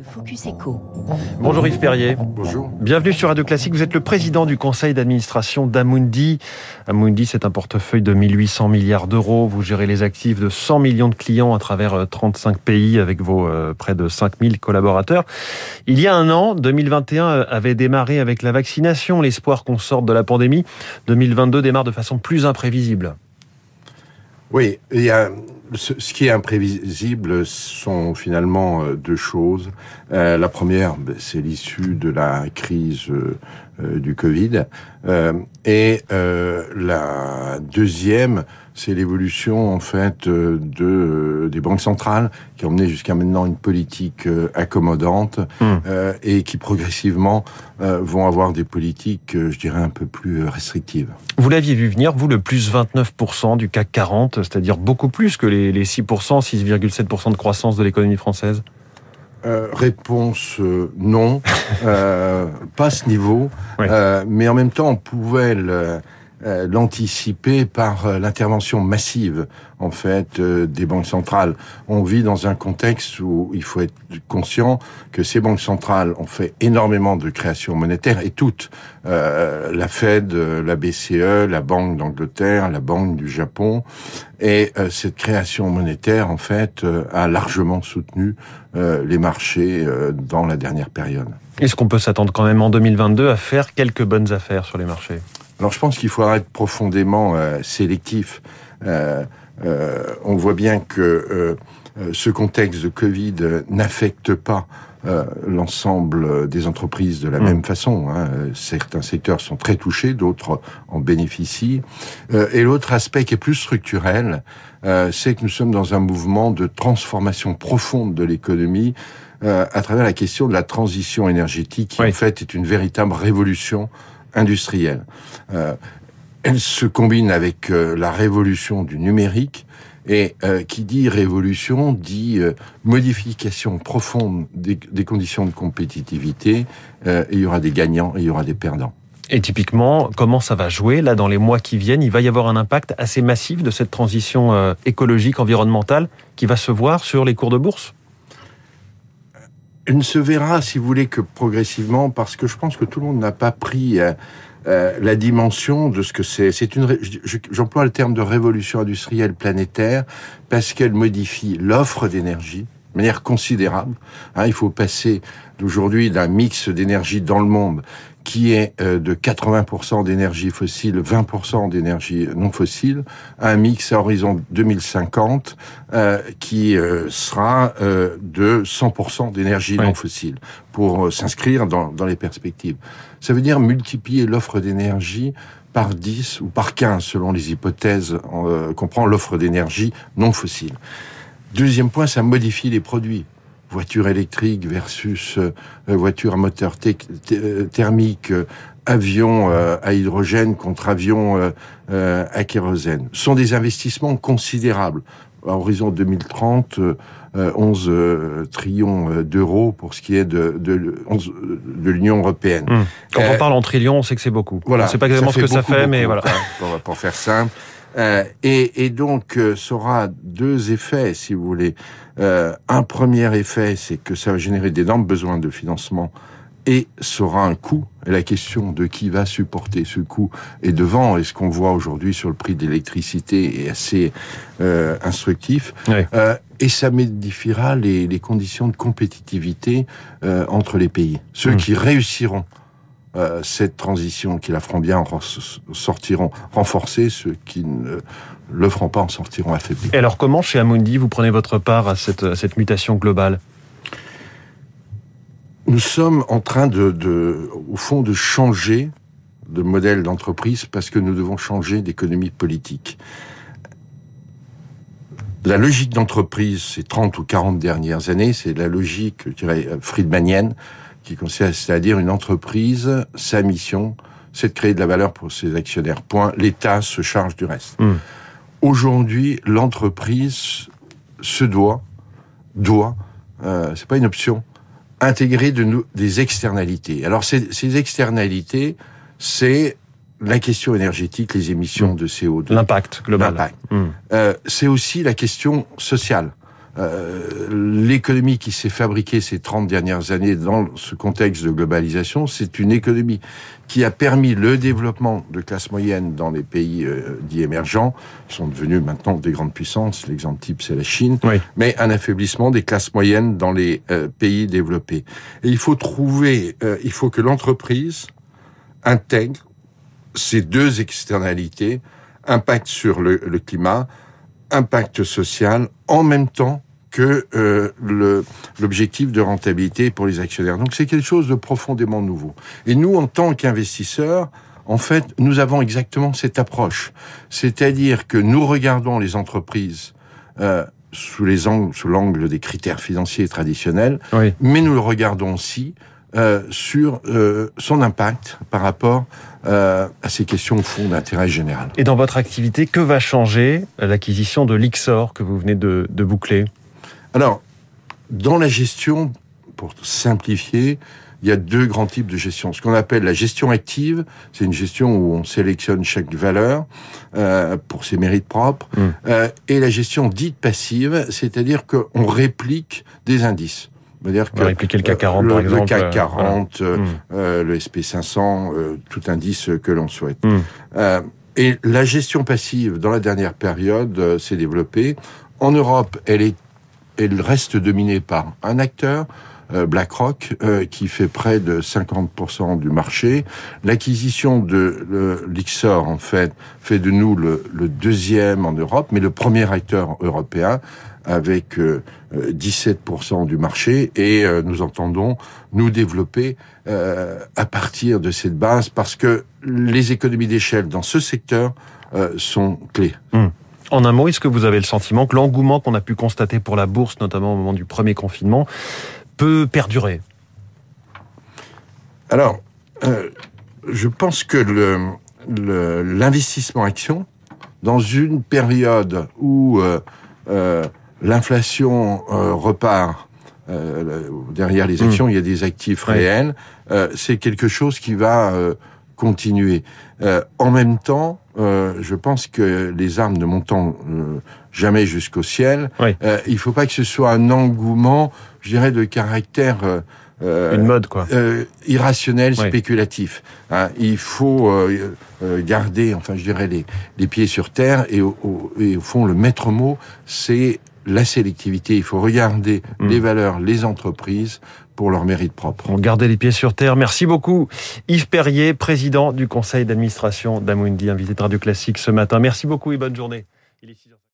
Le Focus Echo. Bonjour Yves Perrier. Bonjour. Bienvenue sur Radio Classique. Vous êtes le président du conseil d'administration d'Amundi. Amundi, c'est un portefeuille de 1800 milliards d'euros. Vous gérez les actifs de 100 millions de clients à travers 35 pays avec vos euh, près de 5000 collaborateurs. Il y a un an, 2021 euh, avait démarré avec la vaccination, l'espoir qu'on sorte de la pandémie. 2022 démarre de façon plus imprévisible. Oui, il y a ce, qui est imprévisible sont finalement euh, deux choses. Euh, la première, ben, c'est l'issue de la crise euh, du Covid. et la deuxième, c'est l'évolution en fait de des banques centrales qui ont mené jusqu'à maintenant une politique accommodante hmm. et qui progressivement vont avoir des politiques, je dirais, un peu plus restrictives. Vous l'aviez vu venir, vous, le plus 29% du CAC 40, c'est-à-dire beaucoup plus que les, les 6%, 6,7% de croissance de l'économie française? Euh, réponse euh, non, euh, pas ce niveau, euh, mais en même temps on pouvait le, euh, l'anticiper par euh, l'intervention massive en fait euh, des banques centrales. On vit dans un contexte où il faut être conscient que ces banques centrales ont fait énormément de création monétaire et toutes, la Fed, la BCE, la Banque d'Angleterre, la Banque du Japon, et cette création monétaire en fait a largement soutenu les marchés dans la dernière période. Est-ce qu'on peut s'attendre quand même en 2022 à faire quelques bonnes affaires sur les marchés? Alors je pense qu'il faudra être profondément euh, sélectif. Euh, euh, on voit bien que euh, ce contexte de Covid n'affecte pas l'ensemble des entreprises de la mmh. même façon. Hein. Certains secteurs sont très touchés, d'autres en bénéficient. et l'autre aspect qui est plus structurel, c'est que nous sommes dans un mouvement de transformation profonde de l'économie à travers la question de la transition énergétique, qui en fait est une véritable révolution industrielle. Euh, elle se combine avec euh, la révolution du numérique. Et euh, qui dit révolution dit modification profonde des, des, conditions de compétitivité. il y aura des gagnants et il y aura des perdants. Et typiquement, comment ça va jouer là dans les mois qui viennent? Il va y avoir un impact assez massif de cette transition écologique, environnementale, qui va se voir sur les cours de bourse? Elle ne se verra, si vous voulez, que progressivement, parce que je pense que tout le monde n'a pas pris euh, la dimension de ce que c'est. C'est une, j'emploie le terme de révolution industrielle planétaire parce qu'elle modifie l'offre d'énergie de manière considérable. Hein, il faut passer d'aujourd'hui d'un mix d'énergie dans le monde qui est euh, de 80% d'énergie fossile, 20% d'énergie non fossile, à un mix à horizon 2050 euh, qui euh, sera euh, de 100% d'énergie non fossile pour euh, s'inscrire dans, dans les perspectives. Ça veut dire multiplier l'offre d'énergie par 10 ou par 15 selon les hypothèses qu'on prend l'offre d'énergie non fossile. Deuxième point, ça modifie les produits voiture électrique versus euh, voiture à moteur euh, thermique, euh, avion à hydrogène contre avion à kérosène. Ce sont des investissements considérables. À horizon 2030, 11 trillions d'euros pour ce qui est de, de, de l'Union européenne. Hum. Quand on parle en trillions, on sait que c'est beaucoup. Voilà, on ne sait pas exactement ce que ça fait, mais voilà. Pour, pour faire simple. Euh, et, et, donc, euh, ça aura deux effets, si vous voulez. Euh, un premier effet, c'est que ça va générer d'énormes besoins de financement et ça aura un coût. Et la question de qui va supporter ce coût est devant. Et ce qu'on voit aujourd'hui sur le prix de l'électricité est assez euh, instructif. Et ça modifiera les, les, conditions de compétitivité entre les pays. Ceux mmh. qui réussiront euh, cette transition, qui la feront bien, sortiront renforcés, ceux qui ne le feront pas en sortiront affaiblis. Et alors comment, chez Amundi, vous prenez votre part à cette, à cette mutation globale? Nous sommes en train de, de, au fond, de changer de modèle d'entreprise parce que nous devons changer d'économie politique. La logique d'entreprise, ces 30 ou 40 dernières années, c'est la logique, je dirais, friedmanienne, qui consiste à dire une entreprise, sa mission, c'est de créer de la valeur pour ses actionnaires. Point. L'État se charge du reste. Hmm. Aujourd'hui, l'entreprise se doit, doit, euh, c'est pas une option, intégrer de nous des externalités. Alors ces, ces externalités, c'est la question énergétique, les émissions hmm. de CO2, l'impact global. Hmm. Euh, c'est aussi la question sociale. Euh, l'économie qui s'est fabriquée ces 30 dernières années dans ce contexte de globalisation, c'est une économie qui a permis le développement de classes moyennes dans les pays euh, dits émergents, qui sont devenus maintenant des grandes puissances. L'exemple type, c'est la Chine. Mais un affaiblissement des classes moyennes dans les euh, pays développés. Et il faut trouver, il faut que l'entreprise intègre ces deux externalités, impact sur le, le climat, impact social en même temps que euh, l'objectif de rentabilité pour les actionnaires. Donc c'est quelque chose de profondément nouveau. Et nous, en tant qu'investisseurs, en fait, nous avons exactement cette approche. C'est-à-dire que nous regardons les entreprises euh, sous les angles, sous l'angle des critères financiers traditionnels, mais nous le regardons aussi euh, sur euh, son impact par rapport euh, à ces questions au fond d'intérêt général. Et dans votre activité, que va changer l'acquisition de l'Ixor que vous venez de, de boucler? Alors, dans la gestion, pour simplifier, il y a deux grands types de gestion. Ce qu'on appelle la gestion active, c'est une gestion où on sélectionne chaque valeur euh, pour ses mérites propres, mmh. euh, et la gestion dite passive, c'est-à-dire qu'on réplique des indices dire que répliquer le CAC 40 par exemple. Le CAC 40, euh, euh, le SP 500, euh, tout indice que l'on souhaite. Hmm. et la gestion passive dans la dernière période s'est développée. En Europe, elle est, elle reste dominée par un acteur. BlackRock, qui fait près de 50% du marché. L'acquisition de l'Ixor, en fait, fait de nous le, deuxième en Europe, mais le premier acteur européen avec 17% du marché et euh, nous entendons nous développer euh, à partir de cette base parce que les économies d'échelle dans ce secteur euh, sont clés. Hmm. En un mot, est-ce que vous avez le sentiment que l'engouement qu'on a pu constater pour la bourse, notamment au moment du premier confinement, peut perdurer Alors, je pense que l'investissement action, dans une période où l'inflation euh, repart euh, derrière les actions, mm. il y a des actifs réels. Euh, c'est quelque chose qui va continuer. en même temps, je pense que les armes ne montant jamais jusqu'au ciel, il faut pas que ce soit un engouement, je dirais, de caractère une mode quoi irrationnel spéculatif hein, il faut garder enfin je dirais les, les pieds sur terre et au, et au fond le maître mot c'est la sélectivité. Il faut regarder mm. les valeurs, les entreprises pour leur mérite propre. On garder les pieds sur terre. Merci beaucoup Yves Perrier, président du conseil d'administration d'Amundi, invité de Radio Classique ce matin. Merci beaucoup et bonne journée.